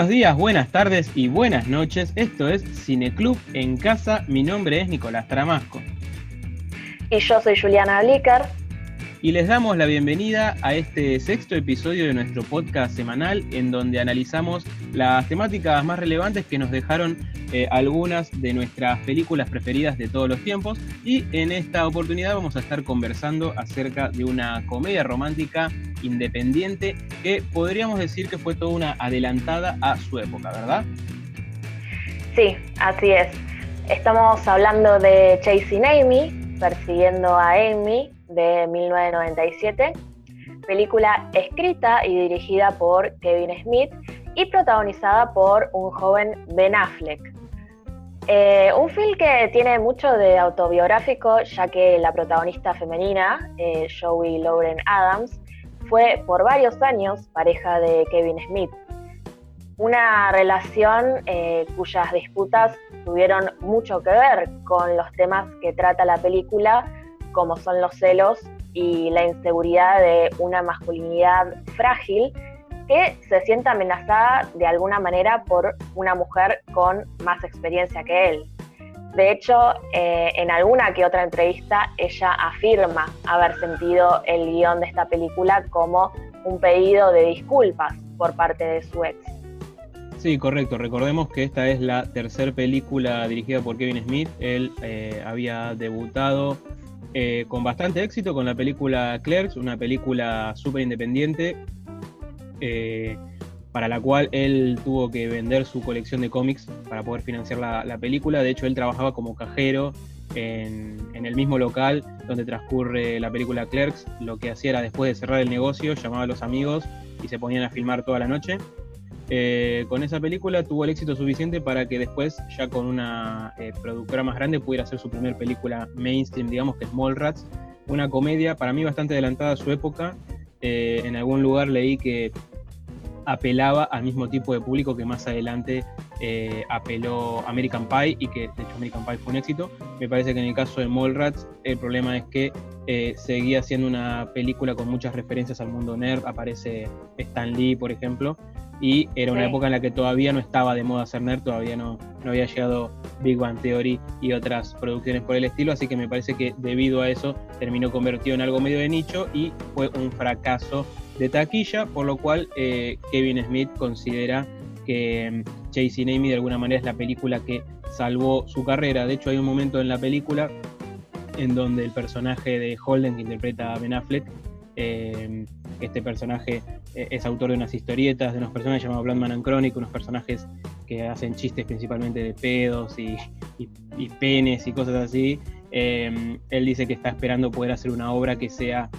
Buenos días, buenas tardes y buenas noches. Esto es Cineclub en casa. Mi nombre es Nicolás Tramasco. Y yo soy Juliana Blicker. Y les damos la bienvenida a este sexto episodio de nuestro podcast semanal en donde analizamos las temáticas más relevantes que nos dejaron eh, algunas de nuestras películas preferidas de todos los tiempos. Y en esta oportunidad vamos a estar conversando acerca de una comedia romántica independiente que podríamos decir que fue toda una adelantada a su época, ¿verdad? Sí, así es. Estamos hablando de Chasing Amy, persiguiendo a Amy, de 1997, película escrita y dirigida por Kevin Smith y protagonizada por un joven Ben Affleck. Eh, un film que tiene mucho de autobiográfico, ya que la protagonista femenina, eh, Joey Lauren Adams, fue por varios años pareja de Kevin Smith. Una relación eh, cuyas disputas tuvieron mucho que ver con los temas que trata la película, como son los celos y la inseguridad de una masculinidad frágil que se siente amenazada de alguna manera por una mujer con más experiencia que él. De hecho, eh, en alguna que otra entrevista ella afirma haber sentido el guion de esta película como un pedido de disculpas por parte de su ex. Sí, correcto. Recordemos que esta es la tercera película dirigida por Kevin Smith. Él eh, había debutado eh, con bastante éxito con la película Clerks, una película súper independiente para la cual él tuvo que vender su colección de cómics para poder financiar la, película. De hecho, él trabajaba como cajero en, el mismo local donde transcurre la película Clerks. Lo que hacía era después de cerrar el negocio, llamaba a los amigos y se ponían a filmar toda la noche. Eh, con esa película tuvo el éxito suficiente para que después, ya con una eh, productora más grande, pudiera hacer su primera película mainstream, digamos que es Mallrats, una comedia para mí bastante adelantada a su época. Eh, en algún lugar leí que apelaba al mismo tipo de público que más adelante apeló American Pie y que de hecho American Pie fue un éxito. Me parece que en el caso de Mallrats el problema es que eh, seguía siendo una película con muchas referencias al mundo nerd, aparece Stan Lee por ejemplo, y era una época en la que todavía no estaba de moda ser nerd, todavía no, no había llegado Big Bang Theory y otras producciones por el estilo, así que me parece que debido a eso terminó convertido en algo medio de nicho y fue un fracaso de taquilla, por lo cual eh, Kevin Smith considera que mm, Chasing Amy de alguna manera es la película que salvó su carrera. De hecho, hay un momento en la película en donde el personaje de Holden, que interpreta a Ben Affleck, eh, este personaje eh, es autor de unas historietas, de unos personajes llamados Blandman and Chronic, unos personajes que hacen chistes principalmente de pedos y, penes y cosas así. él dice que está esperando poder hacer una obra que sea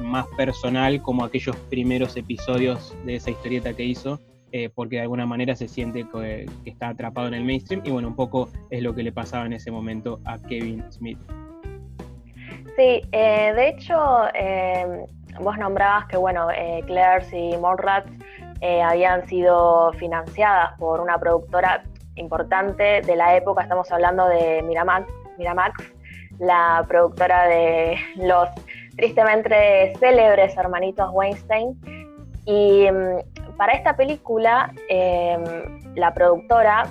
más personal como aquellos primeros episodios de esa historieta que hizo, eh, porque de alguna manera se siente que, está atrapado en el mainstream y bueno, un poco es lo que le pasaba en ese momento a Kevin Smith. Sí, eh, de hecho, eh, vos nombrabas que bueno, Claire's y Mallrats habían sido financiadas por una productora importante de la época, estamos hablando de Miramax, Miramax la productora de los tristemente célebres hermanitos Weinstein. Y mm, para esta película, em, la productora,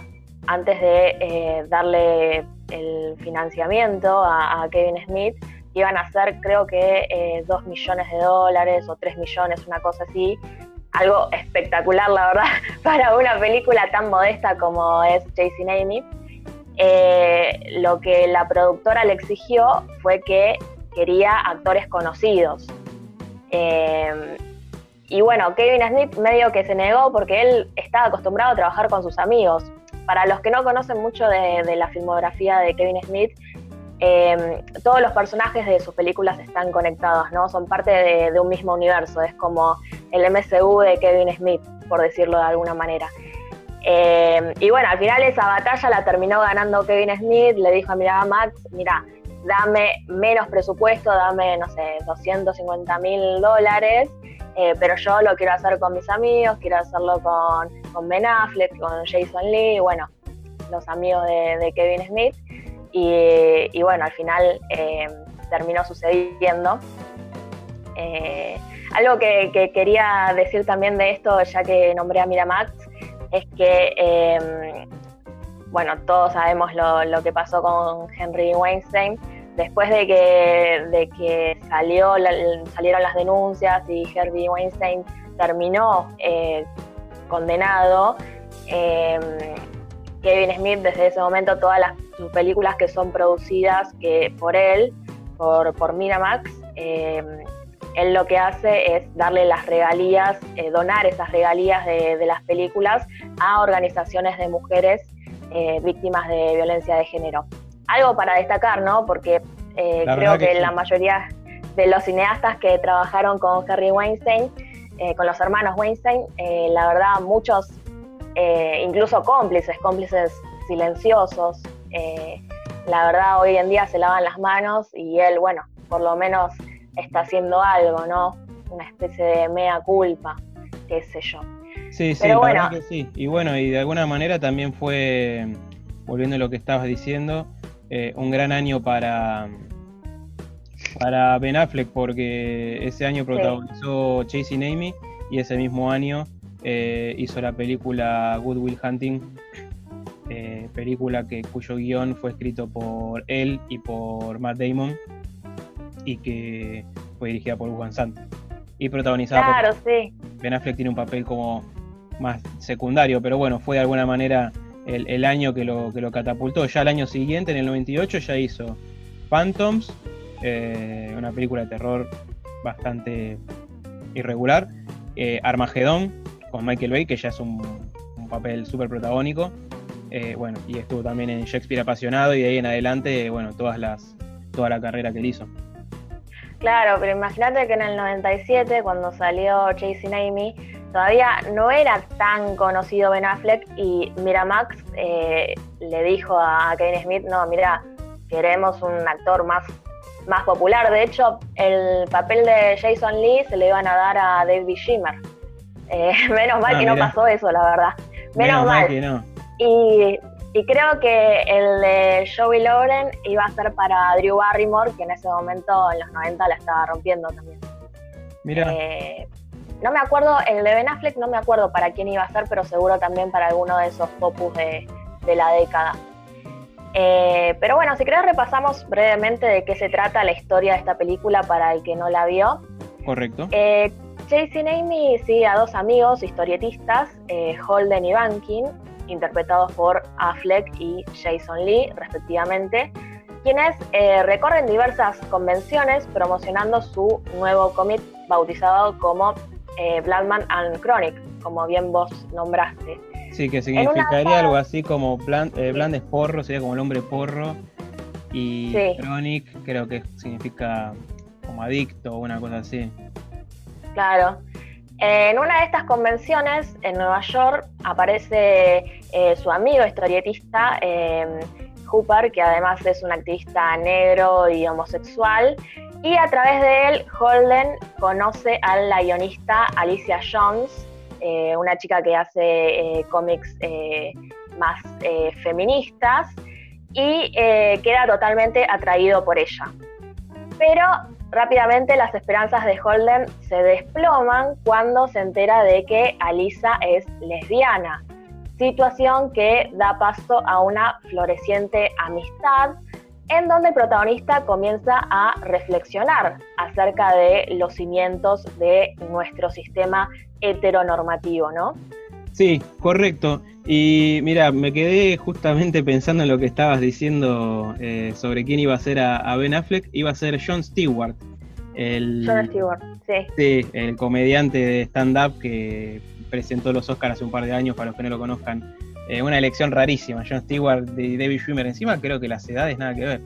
antes de eh, darle el financiamiento a, Kevin Smith, iban a hacer creo que 2 eh, millones de dólares o 3 millones, una cosa así. Algo espectacular, la verdad, para una película tan modesta como es Chasing Amy. Eh, lo que la productora le exigió fue que quería actores conocidos. Eh, y bueno, Kevin Smith medio que se negó porque él estaba acostumbrado a trabajar con sus amigos. Para los que no conocen mucho de, la filmografía de Kevin Smith, eh, todos los personajes de sus películas están conectados, ¿no? Son parte de, un mismo universo. Es como el MCU de Kevin Smith, por decirlo de alguna manera. Eh, y bueno, al final esa batalla la terminó ganando Kevin Smith. Le dijo a Max, mira, dame menos presupuesto, dame, no sé, 250 mil dólares, eh, pero yo lo quiero hacer con mis amigos, quiero hacerlo con, Ben Affleck, con Jason Lee, bueno, los amigos de, Kevin Smith. Y, bueno, al final eh, terminó sucediendo. Eh, Algo que, quería decir también de esto, ya que nombré a Miramax, es que, bueno, todos sabemos lo, que pasó con Henry Weinstein. Después de que, de que salió salieron las denuncias y Henry Weinstein terminó eh, condenado, em, Kevin Smith desde ese momento todas las sus películas que son producidas que, por él, por, por Miramax, em, él lo que hace es darle las regalías, eh, donar esas regalías de, las películas a organizaciones de mujeres eh, víctimas de violencia de género. Algo para destacar, ¿no? Porque eh, creo que, la mayoría de los cineastas que trabajaron con Harry Weinstein, con los hermanos Weinstein, la verdad muchos, incluso cómplices, cómplices silenciosos, la verdad hoy en día se lavan las manos y él, bueno, por lo menos está haciendo algo, ¿no? Una especie de mea culpa, qué sé yo. Sí, sí, Pero bueno, que sí. Y bueno, y de alguna manera también fue, volviendo a lo que estabas diciendo, eh, un gran año para, para Ben Affleck, porque ese año protagonizó Chasing Amy y ese mismo año eh, hizo la película Good Will Hunting, eh, película que, cuyo guion fue escrito por él y por Matt Damon y que fue dirigida por Gus Van y protagonizada claro, sí. Ben Affleck tiene un papel como más secundario, pero bueno, fue de alguna manera el, año que lo, que lo catapultó. Ya el año siguiente, en el 98, ya hizo Phantoms, eh, una película de terror bastante irregular, eh, Armagedón con Michael Bay, que ya es un, papel súper protagónico. Eh, bueno, y estuvo también en Shakespeare apasionado y de ahí en adelante, bueno, todas las, toda la carrera que él hizo. Claro, pero imagínate que en el 97, cuando salió Chasing Amy, todavía no era tan conocido Ben Affleck y Miramax eh, le dijo a Kevin Smith, no, mira, queremos un actor más, más popular. De hecho, el papel de Jason Lee se le iban a dar a David Schimmer. Eh, menos mal ah, que no pasó eso, la verdad. Menos, mal. Que no. Y y creo que el de Joey Lauren iba a ser para Drew Barrymore, que en ese momento, en los 90, la estaba rompiendo también. Mira. Eh, no me acuerdo, el de Ben Affleck no me acuerdo para quién iba a ser, pero seguro también para alguno de esos popus de, la década. Eh, pero bueno, si querés repasamos brevemente de qué se trata la historia de esta película para el que no la vio. Correcto. Eh, Chasing Amy sigue a dos amigos historietistas, eh, Holden y Bankin, interpretados por Affleck y Jason Lee, respectivamente, quienes eh, recorren diversas convenciones promocionando su nuevo cómic bautizado como eh, Bloodman and Chronic, como bien vos nombraste. Sí, que significaría algo así como Bland, eh, es porro, sería como el hombre porro, y Chronic creo que significa como adicto o una cosa así. Claro. En una de estas convenciones en Nueva York aparece eh, su amigo historietista eh, Hooper, que además es un activista negro y homosexual, y a través de él Holden conoce a la guionista Alicia Jones, eh, una chica que hace cómics más feministas, y queda totalmente atraído por ella. Pero Rápidamente las esperanzas de Holden se desploman cuando se entera de que Alisa es lesbiana, situación que da paso a una floreciente amistad en donde el protagonista comienza a reflexionar acerca de los cimientos de nuestro sistema heteronormativo, ¿no? Sí, correcto. Y mira, me quedé justamente pensando en lo que estabas diciendo eh, sobre quién iba a ser a, Ben Affleck. Iba a ser John Stewart. El, John Stewart, sí. Sí, el comediante de stand-up que presentó los Oscars hace un par de años, para los que no lo conozcan. Eh, una elección rarísima. John Stewart y David Schwimmer. Encima creo que las edades nada que ver.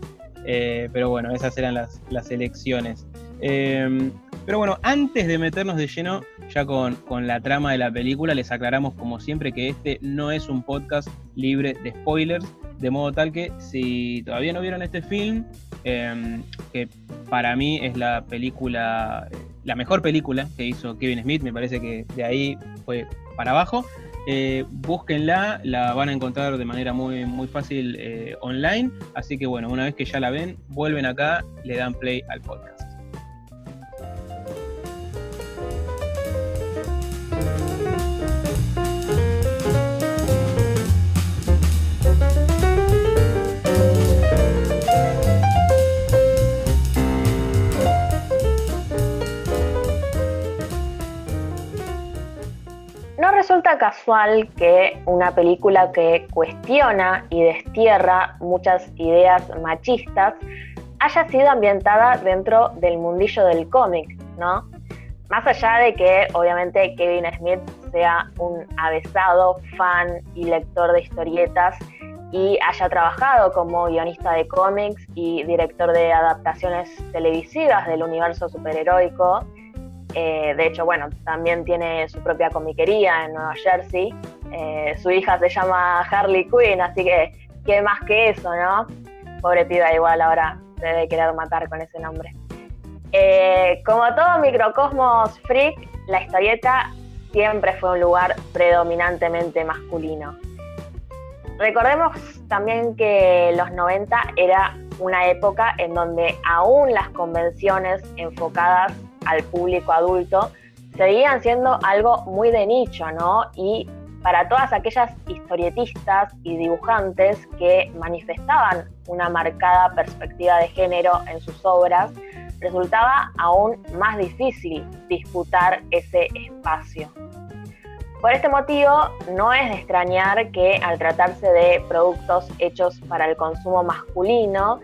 Eh, pero bueno, esas eran las, las elecciones. pero bueno, antes de meternos de lleno ya con, la trama de la película, les aclaramos como siempre que este no es un podcast libre de spoilers, de modo tal que si todavía no vieron este film, em, que para mí es la película, la mejor película que hizo Kevin Smith, me parece que de ahí fue para abajo. Eh, búsquenla, la van a encontrar de manera muy, muy fácil eh, online. Así que bueno, una vez que ya la ven, vuelven acá, le dan play al podcast. Casual que una película que cuestiona y destierra muchas ideas machistas haya sido ambientada dentro del mundillo del cómic, ¿no? Más allá de que obviamente Kevin Smith sea un avesado fan y lector de historietas y haya trabajado como guionista de cómics y director de adaptaciones televisivas del universo superheroico, eh, de hecho, bueno, también tiene su propia comiquería en Nueva Jersey. Eh, su hija se llama Harley Quinn, así que qué más que eso, ¿no? Pobre piba, igual ahora se debe querer matar con ese nombre. Eh, como todo microcosmos freak, la historieta siempre fue un lugar predominantemente masculino. Recordemos también que los 90 era una época en donde aún las convenciones enfocadas al público adulto seguían siendo algo muy de nicho, ¿no? Y para todas aquellas historietistas y dibujantes que manifestaban una marcada perspectiva de género en sus obras, resultaba aún más difícil disputar ese espacio. Por este motivo, no es de extrañar que al tratarse de productos hechos para el consumo masculino,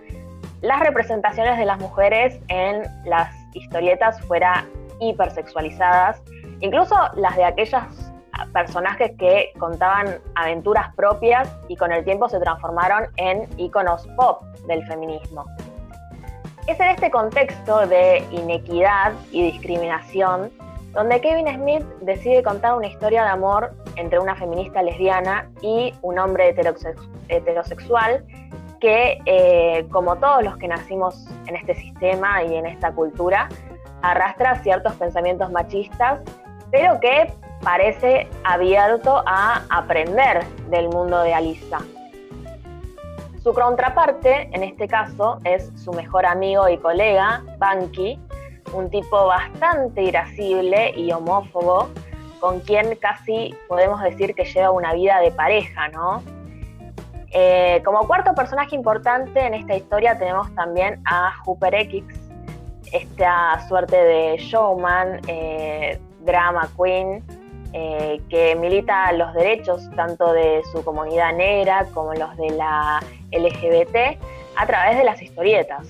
las representaciones de las mujeres en las historietas fueran hipersexualizadas, incluso las de aquellos personajes que contaban aventuras propias y con el tiempo se transformaron en iconos pop del feminismo. Es en este contexto de inequidad y discriminación donde Kevin Smith decide contar una historia de amor entre una feminista lesbiana y un hombre heterosexual que, eh, como todos los que nacimos en este sistema y en esta cultura, arrastra ciertos pensamientos machistas, pero que parece abierto a aprender del mundo de Alisa. Su contraparte, en este caso, es su mejor amigo y colega, Banky, un tipo bastante irascible y homófobo, con quien casi podemos decir que lleva una vida de pareja, ¿no? Eh, como cuarto personaje importante en esta historia tenemos también a Hooper X, esta suerte de showman, eh, drama queen, eh, que milita los derechos tanto de su comunidad negra como los de la LGBT a través de las historietas.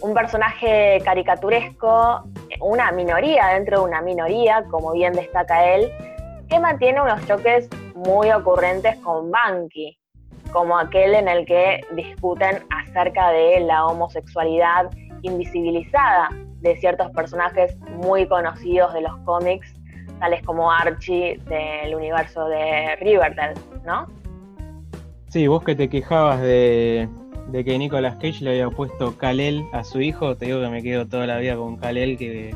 Un personaje caricaturesco, una minoría dentro de una minoría, como bien destaca él, que mantiene unos choques muy ocurrentes con Banky, como aquel en el que discuten acerca de la homosexualidad invisibilizada de ciertos personajes muy conocidos de los cómics, tales como Archie del universo de Riverdale, ¿no? Sí, vos que te quejabas de, de que Nicolas Cage le había puesto Kalel a su hijo, te digo que me quedo toda la vida con Kalel que,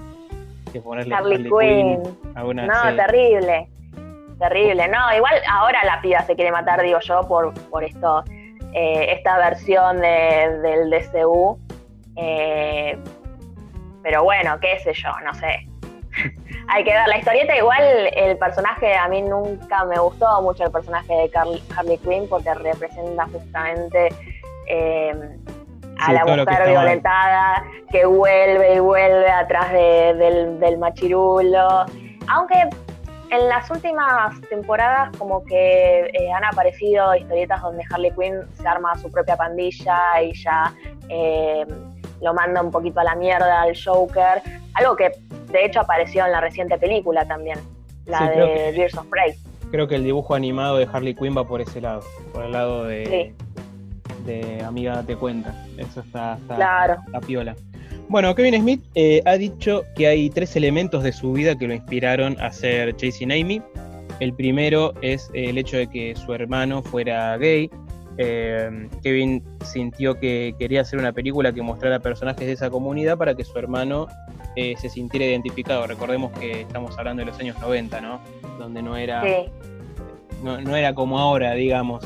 que ponerle Harley, Quinn. no, terrible. Terrible. No, igual ahora la piba se quiere matar, digo yo, por, por esto, eh, esta versión del DCU. Eh, pero bueno, qué sé yo, no sé. Hay que ver la historieta. Igual el personaje, a mí nunca me gustó mucho el personaje de Harley Quinn porque representa justamente eh, a la mujer violentada que vuelve y vuelve atrás del, machirulo. Aunque en las últimas temporadas como que eh, han aparecido historietas donde Harley Quinn se arma su propia pandilla y ya eh, lo manda un poquito a la mierda al Joker. Algo que de hecho apareció en la reciente película también, la de Years of Prey. Creo que el dibujo animado de Harley Quinn va por ese lado, por el lado de, de Amiga Date Cuenta. Eso está, claro. piola. Bueno, Kevin Smith eh, ha dicho que hay tres elementos de su vida que lo inspiraron a ser Chasing Amy. El primero es el hecho de que su hermano fuera gay. Eh, Kevin sintió que quería hacer una película que mostrara personajes de esa comunidad para que su hermano eh, se sintiera identificado. Recordemos que estamos hablando de los años 90, ¿no? Donde no era, no, no, era como ahora, digamos.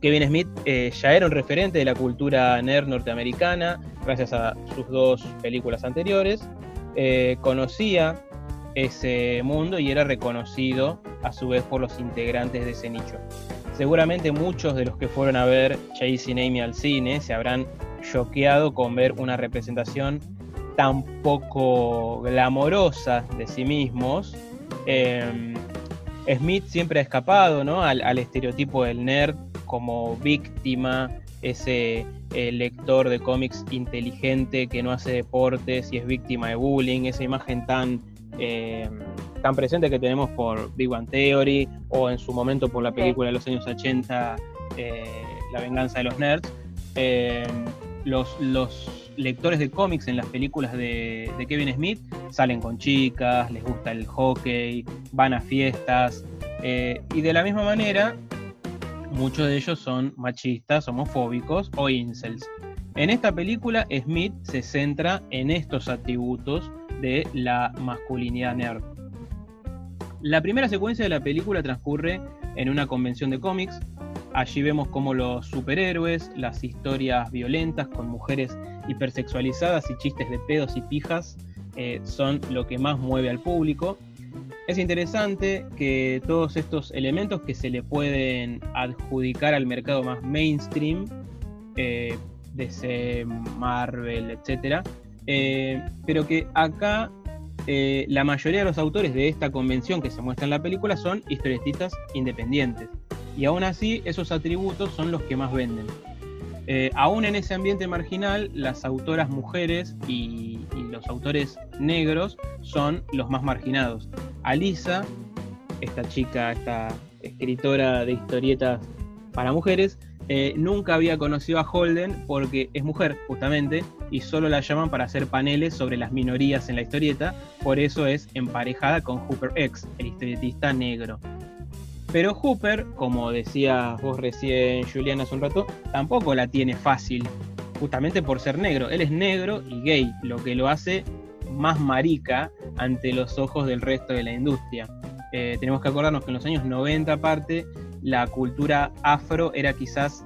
Kevin Smith eh, ya era un referente de la cultura nerd norteamericana, gracias a sus dos películas anteriores. Eh, conocía ese mundo y era reconocido a su vez por los integrantes de ese nicho. Seguramente muchos de los que fueron a ver Chasing Amy al cine se habrán choqueado con ver una representación tan poco glamorosa de sí mismos Em, Smith siempre ha escapado ¿no? al, estereotipo del nerd como víctima, ese eh, lector de cómics inteligente que no hace deportes y es víctima de bullying, esa imagen tan, em, tan presente que tenemos por Big One Theory o en su momento por la película de los años 80, eh, La venganza de los nerds. Los, los lectores de cómics en las películas de, Kevin Smith salen con chicas, les gusta el hockey, van a fiestas, eh, y de la misma manera, muchos de ellos son machistas, homofóbicos o incels. En esta película, Smith se centra en estos atributos de la masculinidad nerd. La primera secuencia de la película transcurre en una convención de cómics. Allí vemos cómo los superhéroes, las historias violentas con mujeres hipersexualizadas y chistes de pedos y pijas eh, son lo que más mueve al público. Es interesante que todos estos elementos que se le pueden adjudicar al mercado más mainstream, eh, DC, Marvel, etc., eh, pero que acá la mayoría de los autores de esta convención que se muestra en la película son historietistas independientes. Y aún así, esos atributos son los que más venden. Eh, aún en ese ambiente marginal, las autoras mujeres y, los autores negros son los más marginados. Alisa, esta chica, esta escritora de historietas para mujeres, eh, nunca había conocido a Holden porque es mujer, justamente, y solo la llaman para hacer paneles sobre las minorías en la historieta, por eso es emparejada con Hooper X, el historietista negro. Pero Hooper, como decía vos recién, Juliana, hace un rato, tampoco la tiene fácil, justamente por ser negro. Él es negro y gay, lo que lo hace más marica ante los ojos del resto de la industria. Eh, tenemos que acordarnos que en los años 90 aparte, la cultura afro era quizás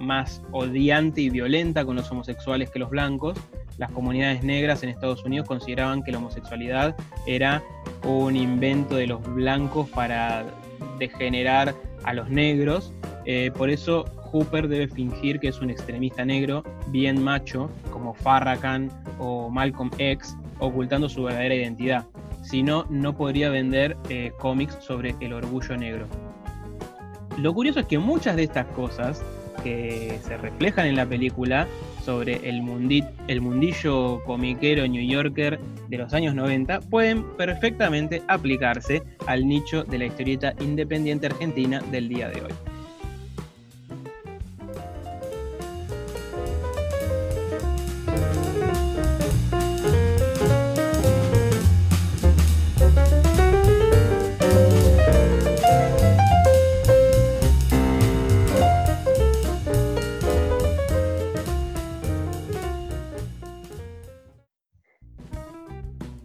más odiante y violenta con los homosexuales que los blancos. Las comunidades negras en Estados Unidos consideraban que la homosexualidad era un invento de los blancos para degenerar a los negros. Eh, por eso Hooper debe fingir que es un extremista negro bien macho, como Farrakhan o Malcolm X, ocultando su verdadera identidad. Si no, no podría vender eh, cómics sobre el orgullo negro. Lo curioso es que muchas de estas cosas que se reflejan en la película sobre el, el mundillo comiquero New Yorker de los años 90 pueden perfectamente aplicarse al nicho de la historieta independiente argentina del día de hoy.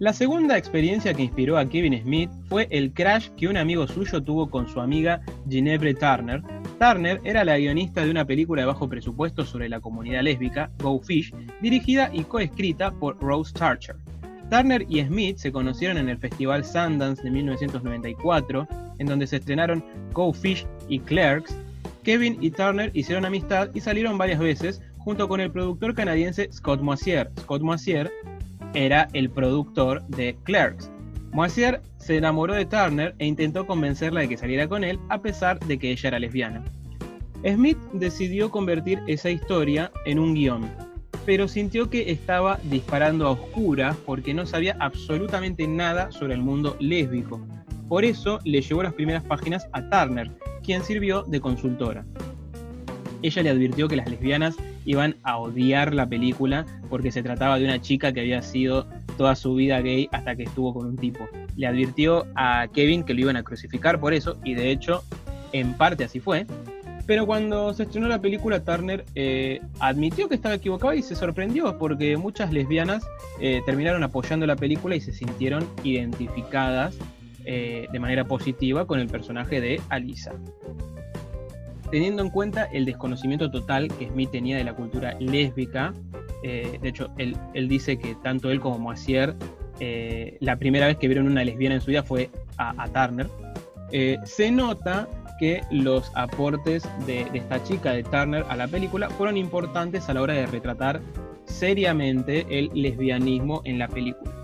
La segunda experiencia que inspiró a Kevin Smith fue el crash que un amigo suyo tuvo con su amiga Ginebre Turner. Turner era la guionista de una película de bajo presupuesto sobre la comunidad lésbica, Go Fish, dirigida y coescrita por Rose Tarcher. Turner y Smith se conocieron en el Festival Sundance de 1994, en donde se estrenaron Go Fish y Clerks. Kevin y Turner hicieron amistad y salieron varias veces junto con el productor canadiense Scott Moisier. Scott Moisier era el productor de Clerks. Moisier se enamoró de Turner e intentó convencerla de que saliera con él a pesar de que ella era lesbiana. Smith decidió convertir esa historia en un guion, pero sintió que estaba disparando a oscuras porque no sabía absolutamente nada sobre el mundo lésbico. Por eso le llevó las primeras páginas a Turner, quien sirvió de consultora. Ella le advirtió que las lesbianas iban a odiar la película porque se trataba de una chica que había sido toda su vida gay hasta que estuvo con un tipo. Le advirtió a Kevin que lo iban a crucificar por eso y de hecho en parte así fue. Pero cuando se estrenó la película, Turner eh, admitió que estaba equivocado y se sorprendió porque muchas lesbianas eh, terminaron apoyando la película y se sintieron identificadas eh, de manera positiva con el personaje de Alisa teniendo en cuenta el desconocimiento total que Smith tenía de la cultura lésbica, eh, de hecho, él, dice que tanto él como Moisier, eh, la primera vez que vieron una lesbiana en su vida fue a, Turner, eh, se nota que los aportes de, esta chica, de Turner, a la película fueron importantes a la hora de retratar seriamente el lesbianismo en la película.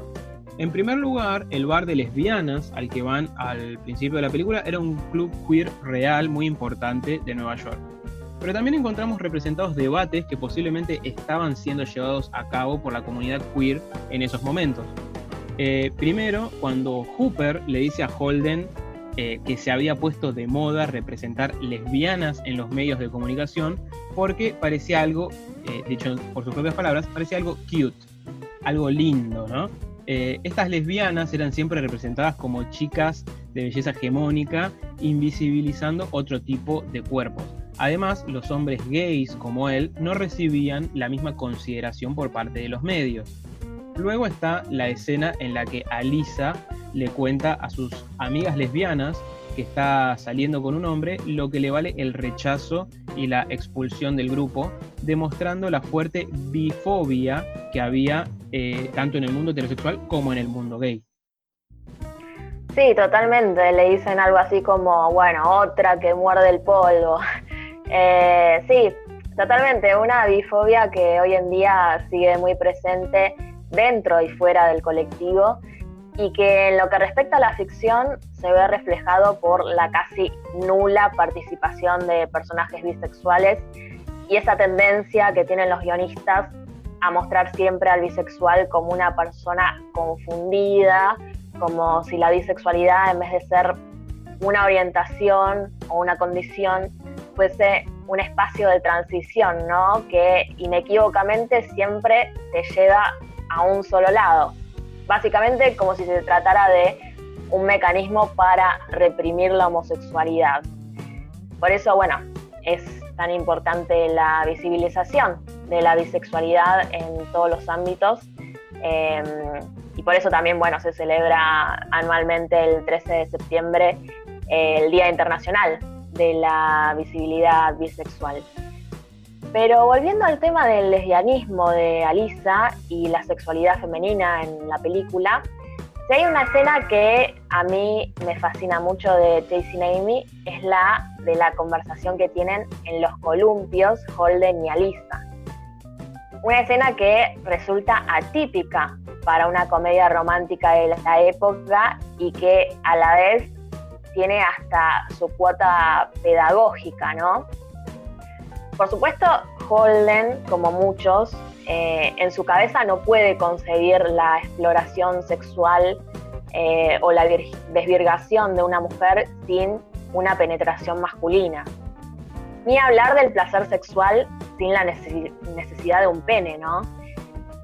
En primer lugar, el bar de lesbianas al que van al principio de la película era un club queer real muy importante de Nueva York. Pero también encontramos representados debates que posiblemente estaban siendo llevados a cabo por la comunidad queer en esos momentos. Eh, primero, cuando Hooper le dice a Holden eh, que se había puesto de moda representar lesbianas en los medios de comunicación porque parecía algo, eh, dicho por sus propias palabras, parecía algo cute, algo lindo, ¿no? Eh, estas lesbianas eran siempre representadas como chicas de belleza hegemónica, invisibilizando otro tipo de cuerpos. Además, los hombres gays como él no recibían la misma consideración por parte de los medios. Luego está la escena en la que Alisa le cuenta a sus amigas lesbianas que está saliendo con un hombre, lo que le vale el rechazo y la expulsión del grupo, demostrando la fuerte bifobia que había eh, tanto en el mundo heterosexual como en el mundo gay. Sí, totalmente. Le dicen algo así como, bueno, otra que muerde el polvo. Eh, sí, totalmente. Una bifobia que hoy en día sigue muy presente dentro y fuera del colectivo y que en lo que respecta a la ficción se ve reflejado por la casi nula participación de personajes bisexuales y esa tendencia que tienen los guionistas a mostrar siempre al bisexual como una persona confundida, como si la bisexualidad en vez de ser una orientación o una condición fuese un espacio de transición, ¿no? Que inequívocamente siempre te lleva a un solo lado. Básicamente como si se tratara de un mecanismo para reprimir la homosexualidad. Por eso, bueno, es tan importante la visibilización de la bisexualidad en todos los ámbitos. Em, y por eso también, bueno, se celebra anualmente el 13 de septiembre el Día Internacional de la Visibilidad Bisexual. Pero volviendo al tema del lesbianismo de Alisa y la sexualidad femenina en la película, si hay una escena que a mí me fascina mucho de Chasing Amy, es la de la conversación que tienen en los columpios Holden y Alisa. Una escena que resulta atípica para una comedia romántica de la época y que a la vez tiene hasta su cuota pedagógica, ¿no? Por supuesto, Holden, como muchos, eh, en su cabeza no puede concebir la exploración sexual eh, o la desvirgación de una mujer sin una penetración masculina. Ni hablar del placer sexual sin la necesidad de un pene, ¿no?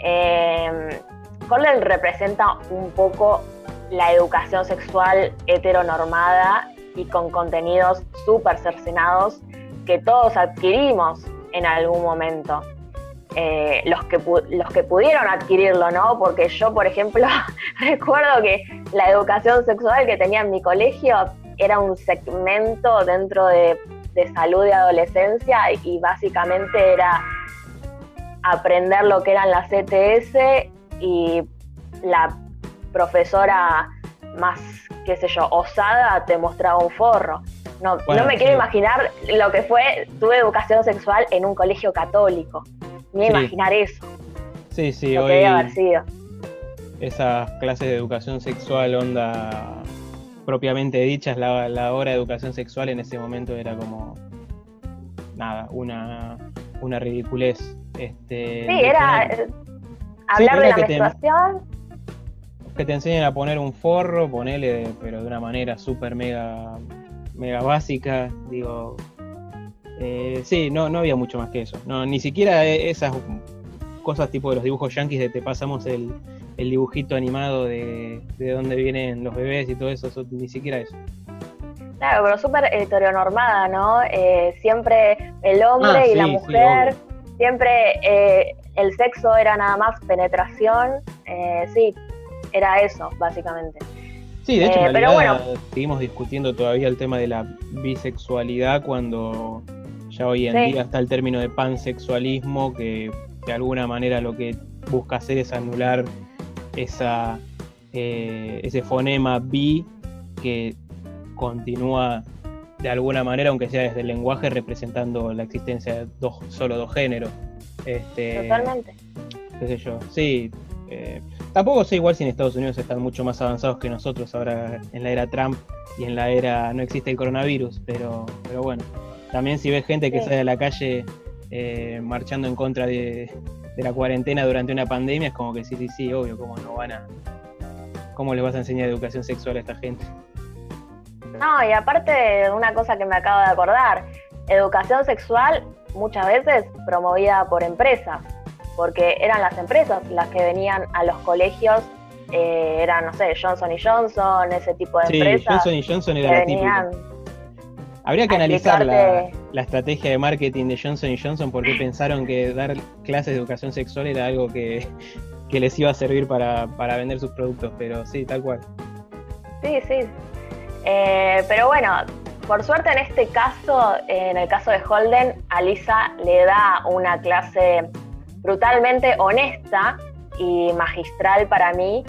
Eh, representa un poco la educación sexual heteronormada y con contenidos súper cercenados que todos adquirimos en algún momento. Eh, los, que los que pudieron adquirirlo, ¿no? Porque yo, por ejemplo, recuerdo que la educación sexual que tenía en mi colegio era un segmento dentro de, de salud y adolescencia y básicamente era aprender lo que eran las ETS y la profesora más, qué sé yo, osada te mostraba un forro. No, no me quiero imaginar lo que fue tu educación sexual en un colegio católico. Ni imaginar eso. Sí, sí, lo hoy. haber sido. Esas clases de educación sexual, onda propiamente dichas, la, la hora de educación sexual en ese momento era como. Nada, una, una ridiculez. Este, sí, era. hablar de la menstruación. que te enseñen a poner un forro, ponele, pero de una manera súper mega mega básica, digo, eh, sí, no, no había mucho más que eso. No, ni siquiera e, esas cosas tipo de los dibujos yankees de te pasamos el, dibujito animado de, de dónde vienen los bebés y todo eso, ni siquiera eso. Claro, pero súper heteronormada, ¿no? Eh, siempre el hombre ah, y la mujer, siempre eh, el sexo era nada más penetración, sí, era eso, básicamente. Sí, de hecho, eh, pero bueno. seguimos discutiendo todavía el tema de la bisexualidad cuando ya hoy en día está el término de pansexualismo, que de alguna manera lo que busca hacer es anular esa, eh, ese fonema bi que continúa de alguna manera, aunque sea desde el lenguaje, representando la existencia de dos, solo dos géneros. Este, Totalmente. Qué sé yo. Sí, Eh, tampoco sé igual si en Estados Unidos están mucho más avanzados que nosotros ahora en la era Trump y en la era no existe el coronavirus, pero, pero bueno, también si ves gente que sale a la calle eh, marchando en contra de, la cuarentena durante una pandemia, es como que sí, sí, sí, obvio, cómo no van a... ¿Cómo les vas a enseñar educación sexual a esta gente? No, y aparte, una cosa que me acabo de acordar, educación sexual muchas veces promovida por empresas, porque eran las empresas las que venían a los colegios, eh, eran, no sé, Johnson y Johnson, ese tipo de sí, empresas. Johnson y Johnson era la típica. Habría que analizar la, estrategia de marketing de Johnson Johnson porque pensaron que dar clases de educación sexual era algo que, les iba a servir para, para vender sus productos, pero sí, tal cual. Sí, sí, eh, pero bueno, por suerte en este caso, en el caso de Holden, a Lisa le da una clase brutalmente honesta y magistral para mí.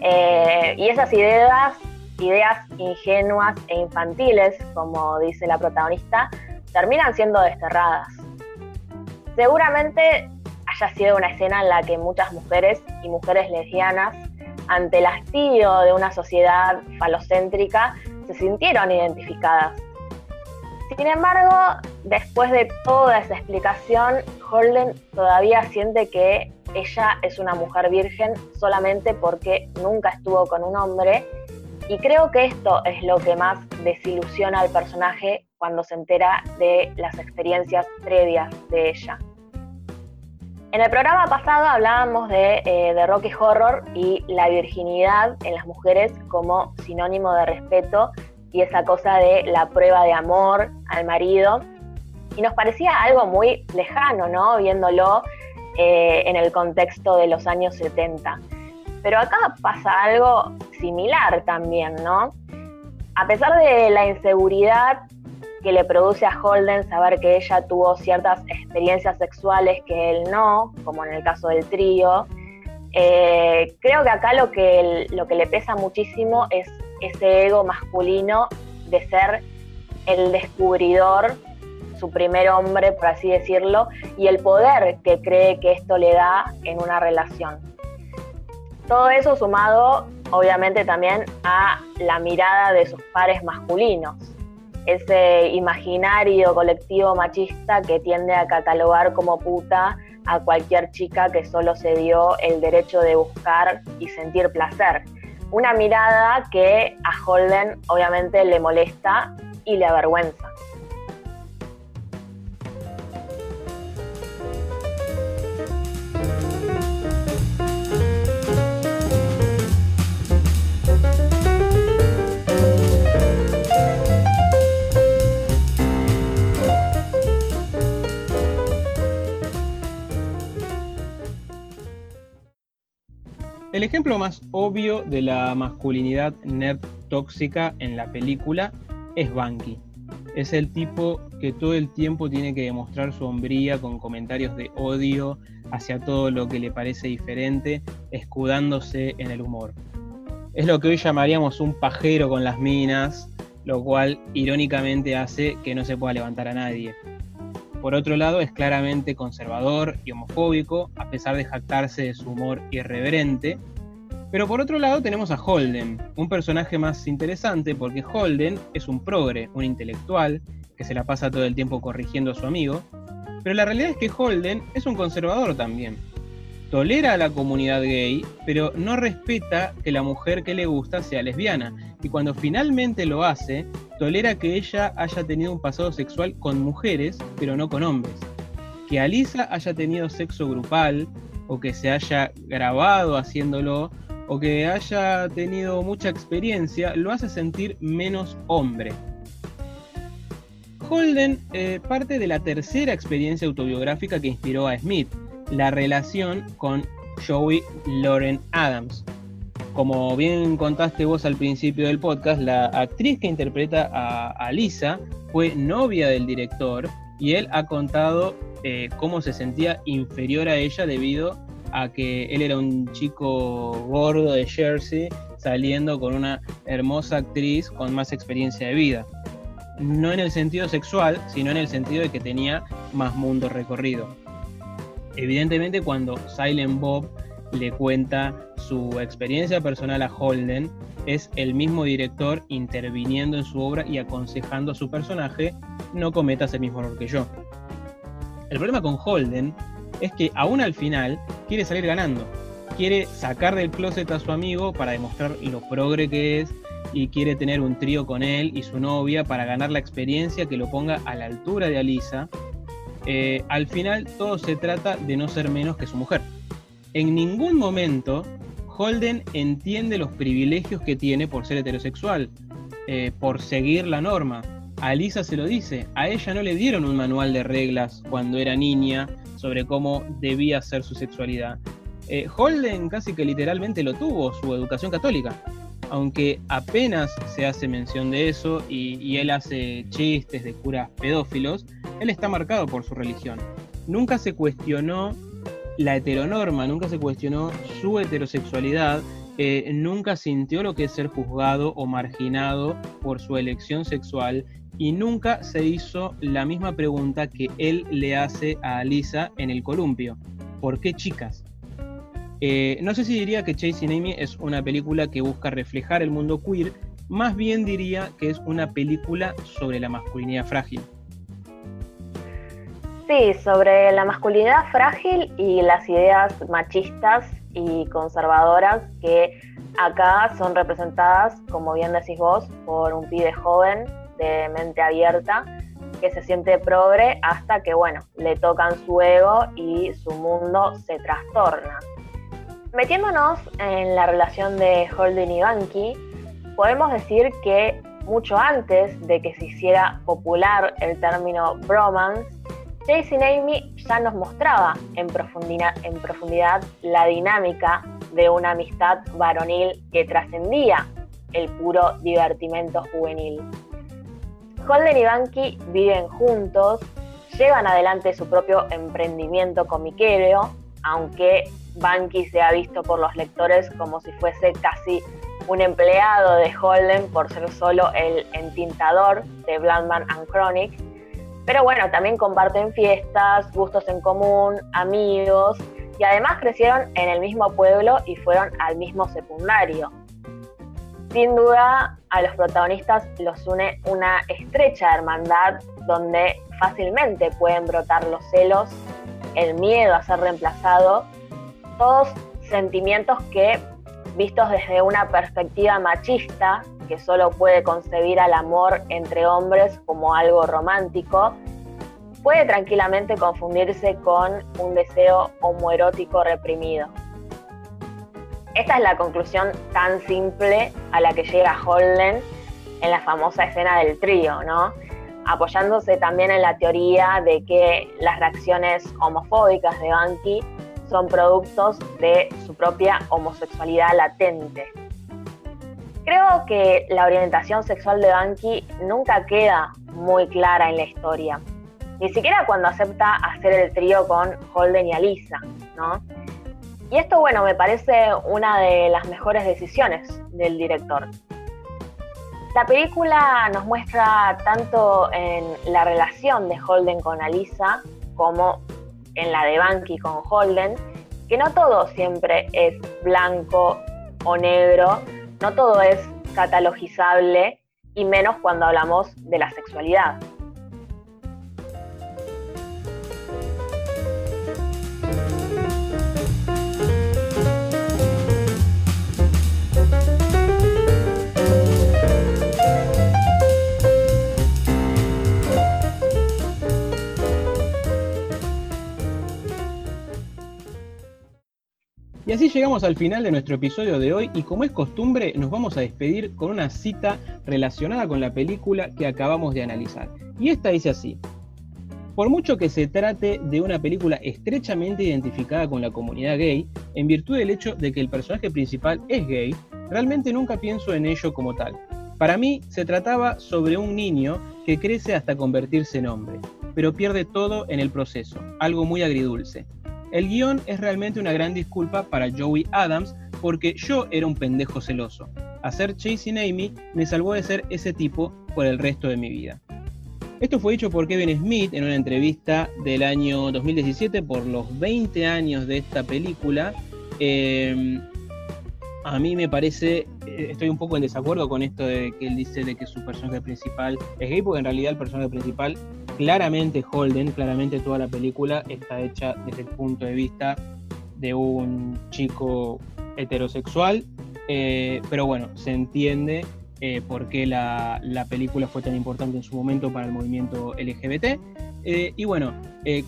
Eh, y esas ideas, ideas ingenuas e infantiles, como dice la protagonista, terminan siendo desterradas. Seguramente haya sido una escena en la que muchas mujeres y mujeres lesbianas, ante el hastío de una sociedad falocéntrica, se sintieron identificadas. Sin embargo, después de toda esa explicación, Holden todavía siente que ella es una mujer virgen solamente porque nunca estuvo con un hombre y creo que esto es lo que más desilusiona al personaje cuando se entera de las experiencias previas de ella. En el programa pasado hablábamos de, eh, de, Rocky Horror y la virginidad en las mujeres como sinónimo de respeto y esa cosa de la prueba de amor al marido. Y nos parecía algo muy lejano, ¿no? Viéndolo eh, en el contexto de los años 70. Pero acá pasa algo similar también, ¿no? A pesar de la inseguridad que le produce a Holden saber que ella tuvo ciertas experiencias sexuales que él no, como en el caso del trío. Eh, creo que acá lo que, lo que le pesa muchísimo es ese ego masculino de ser el descubridor, su primer hombre, por así decirlo, y el poder que cree que esto le da en una relación. Todo eso sumado, obviamente, también a la mirada de sus pares masculinos ese imaginario colectivo machista que tiende a catalogar como puta a cualquier chica que solo se dio el derecho de buscar y sentir placer. Una mirada que a Holden obviamente le molesta y le avergüenza. El ejemplo más obvio de la masculinidad nerd tóxica en la película es Banky. Es el tipo que todo el tiempo tiene que demostrar su hombría con comentarios de odio hacia todo lo que le parece diferente, escudándose en el humor. Es lo que hoy llamaríamos un pajero con las minas, lo cual irónicamente hace que no se pueda levantar a nadie. Por otro lado, es claramente conservador y homofóbico, a pesar de jactarse de su humor irreverente. Pero por otro lado tenemos a Holden, un personaje más interesante porque Holden es un progre, un intelectual, que se la pasa todo el tiempo corrigiendo a su amigo. Pero la realidad es que Holden es un conservador también. Tolera a la comunidad gay, pero no respeta que la mujer que le gusta sea lesbiana. Y cuando finalmente lo hace, tolera que ella haya tenido un pasado sexual con mujeres, pero no con hombres. Que Alisa haya tenido sexo grupal, o que se haya grabado haciéndolo, o que haya tenido mucha experiencia, lo hace sentir menos hombre. Holden eh, parte de la tercera experiencia autobiográfica que inspiró a Smith, la relación con Joey Lauren Adams, como bien contaste vos al principio del podcast, la actriz que interpreta a, Lisa fue novia del director y él ha contado eh, cómo se sentía inferior a ella debido a que él era un chico gordo de Jersey saliendo con una hermosa actriz con más experiencia de vida. No en el sentido sexual, sino en el sentido de que tenía más mundo recorrido. Evidentemente cuando Silent Bob le cuenta su experiencia personal a Holden, es el mismo director interviniendo en su obra y aconsejando a su personaje, no cometas el mismo error que yo. El problema con Holden es que aún al final quiere salir ganando, quiere sacar del closet a su amigo para demostrar lo progre que es y quiere tener un trío con él y su novia para ganar la experiencia que lo ponga a la altura de Alisa. Eh, al final todo se trata de no ser menos que su mujer. En ningún momento Holden entiende los privilegios que tiene por ser heterosexual, eh, por seguir la norma. A Lisa se lo dice, a ella no le dieron un manual de reglas cuando era niña sobre cómo debía ser su sexualidad. Eh, Holden casi que literalmente lo tuvo, su educación católica, aunque apenas se hace mención de eso y, él hace chistes de curas pedófilos, él está marcado por su religión. Nunca se cuestionó la heteronorma, nunca se cuestionó su heterosexualidad, eh, nunca sintió lo que es ser juzgado o marginado por su elección sexual y nunca se hizo la misma pregunta que él le hace a Lisa en el columpio. ¿Por qué chicas? Eh, no sé si diría que Chasing Amy es una película que busca reflejar el mundo queer, más bien diría que es una película sobre la masculinidad frágil. Sí, sobre la masculinidad frágil y las ideas machistas y conservadoras que acá son representadas, como bien decís vos, por un pibe joven de mente abierta que se siente progre hasta que, bueno, le tocan su ego y su mundo se trastorna. Metiéndonos en la relación de Holden y Banky, podemos decir que mucho antes de que se hiciera popular el término bromance, Chasing Amy ya nos mostraba en profundidad, en profundidad la dinámica de una amistad varonil que trascendía el puro divertimento juvenil. Holden y Banky viven juntos, llevan adelante su propio emprendimiento comiquero, aunque Banky se ha visto por los lectores como si fuese casi un empleado de Holden por ser solo el entintador de Blandman and Chronic pero bueno, también comparten fiestas, gustos en común, amigos y además crecieron en el mismo pueblo y fueron al mismo secundario. Sin duda, a los protagonistas los une una estrecha hermandad donde fácilmente pueden brotar los celos, el miedo a ser reemplazado, todos sentimientos que, vistos desde una perspectiva machista, que solo puede concebir al amor entre hombres como algo romántico, puede tranquilamente confundirse con un deseo homoerótico reprimido. Esta es la conclusión tan simple a la que llega Holden en la famosa escena del trío, ¿no? Apoyándose también en la teoría de que las reacciones homofóbicas de Banky son productos de su propia homosexualidad latente. Creo que la orientación sexual de Banky nunca queda muy clara en la historia, ni siquiera cuando acepta hacer el trío con Holden y Alisa, ¿no? Y esto, bueno, me parece una de las mejores decisiones del director. La película nos muestra tanto en la relación de Holden con Alisa como en la de Banky con Holden, que no todo siempre es blanco o negro, no todo es catalogizable y menos cuando hablamos de la sexualidad. Y así llegamos al final de nuestro episodio de hoy y como es costumbre nos vamos a despedir con una cita relacionada con la película que acabamos de analizar. Y esta dice así, por mucho que se trate de una película estrechamente identificada con la comunidad gay, en virtud del hecho de que el personaje principal es gay, realmente nunca pienso en ello como tal. Para mí se trataba sobre un niño que crece hasta convertirse en hombre, pero pierde todo en el proceso, algo muy agridulce. El guion es realmente una gran disculpa para Joey Adams porque yo era un pendejo celoso. Hacer Chasing Amy me salvó de ser ese tipo por el resto de mi vida. Esto fue dicho por Kevin Smith en una entrevista del año 2017 por los 20 años de esta película Eh, a mí me parece, eh, estoy un poco en desacuerdo con esto de que él dice de que su personaje principal es gay, porque en realidad el personaje principal claramente Holden, claramente toda la película está hecha desde el punto de vista de un chico heterosexual, eh, pero bueno, se entiende eh, por qué la, la, película fue tan importante en su momento para el movimiento LGBT. y bueno,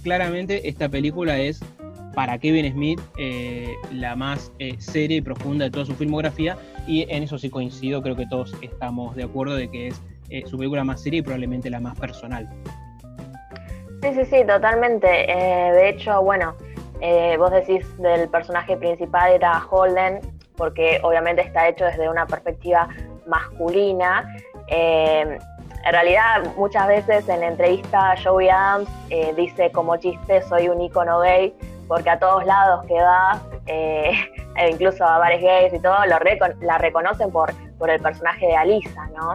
claramente esta película es para Kevin Smith eh, la más eh, seria y profunda de toda su filmografía y en eso sí coincido, creo que todos estamos de acuerdo de que es eh, su película más seria y probablemente la más personal. Sí, sí, sí, totalmente. de hecho, bueno, vos decís del personaje principal era Holden, porque obviamente está hecho desde una perspectiva masculina. en realidad, muchas veces en la entrevista Joey Adams dice como chiste, soy un icono gay, porque a todos lados que va, eh, e incluso a bares gays y todo, la reconocen por, por el personaje de Alisa, ¿no?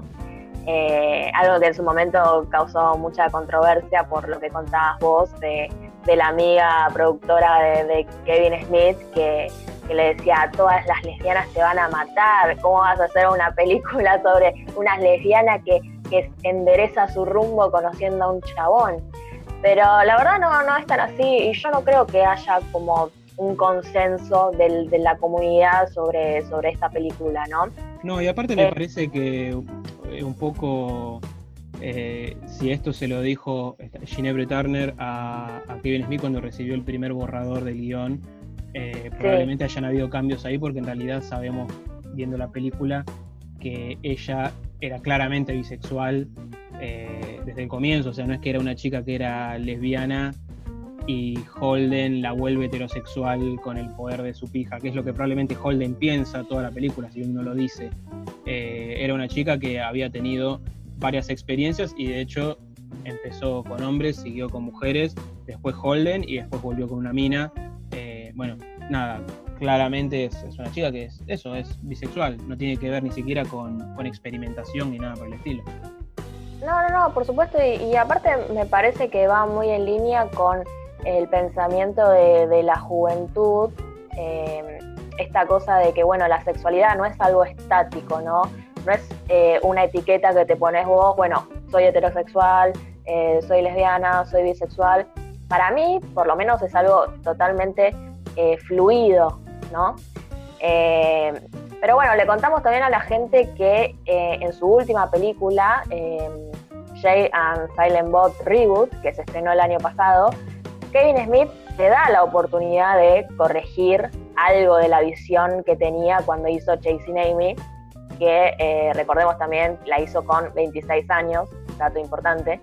Eh, algo que en su momento causó mucha controversia por lo que contabas vos de, la amiga productora de, Kevin Smith que, le decía todas las lesbianas te van a matar, ¿cómo vas a hacer una película sobre una lesbiana que, que endereza su rumbo conociendo a un chabón? Pero la verdad no, no es tan así y yo no creo que haya como un consenso del, de la comunidad sobre, sobre esta película, ¿no? No, y aparte me eh, parece que un poco, eh, si esto se lo dijo Ginebra Turner a, Kevin Smith cuando recibió el primer borrador del guion, probablemente hayan habido cambios ahí porque en realidad sabemos, viendo la película, que ella era claramente bisexual eh, desde el comienzo, o sea, no es que era una chica que era lesbiana y Holden la vuelve heterosexual con el poder de su pija, que es lo que probablemente Holden piensa toda la película, si uno lo dice. Eh, era una chica que había tenido varias experiencias y de hecho empezó con hombres, siguió con mujeres, después Holden y después volvió con una mina. Eh, bueno, nada, claramente es, una chica que es eso, es bisexual, no tiene que ver ni siquiera con, con experimentación ni nada por el estilo. No, no, no, por supuesto, y, aparte me parece que va muy en línea con el pensamiento de, la juventud, em, esta cosa de que, bueno, la sexualidad no es algo estático, ¿no? No es eh, una etiqueta que te pones vos, bueno, soy heterosexual, eh, soy lesbiana, soy bisexual. Para mí, por lo menos, es algo totalmente eh, fluido, ¿no? pero bueno, le contamos también a la gente que en su última película, Jay and Silent Bot Reboot, que se estrenó el año pasado, Kevin Smith le da la oportunidad de corregir algo de la visión que tenía cuando hizo Chasing Amy, que eh, recordemos también la hizo con 26 años, dato importante.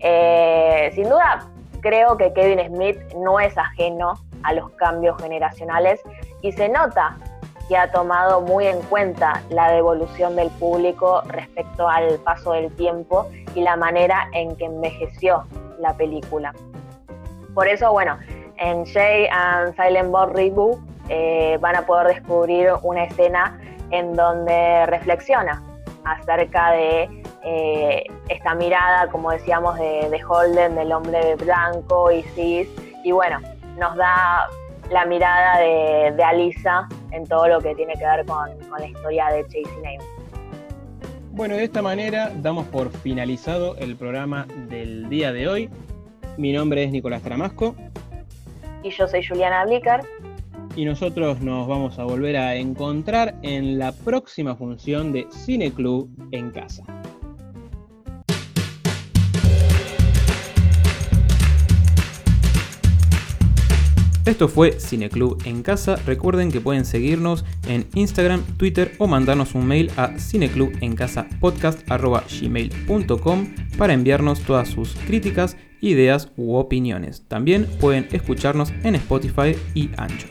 Eh, sin duda, creo que Kevin Smith no es ajeno a los cambios generacionales y se nota que ha tomado muy en cuenta la devolución del público respecto al paso del tiempo y la manera en que envejeció la película. Por eso, bueno, en Jay and Silent Bob Reboot eh, van a poder descubrir una escena en donde reflexiona acerca de eh, esta mirada, como decíamos, de, Holden, del hombre blanco y cis, y bueno, nos da la mirada de, Alisa en todo lo que tiene que ver con, la historia de Chasing Amy. Bueno, de esta manera damos por finalizado el programa del día de hoy. Mi nombre es Nicolás Tramasco. Y yo soy Juliana Blicker. Y nosotros nos vamos a volver a encontrar en la próxima función de Cine Club en casa. Esto fue Cineclub en casa. Recuerden que pueden seguirnos en Instagram, Twitter o mandarnos un mail a cineclubencasapodcast.gmail.com para enviarnos todas sus críticas, ideas u opiniones. También pueden escucharnos en Spotify y Anchor.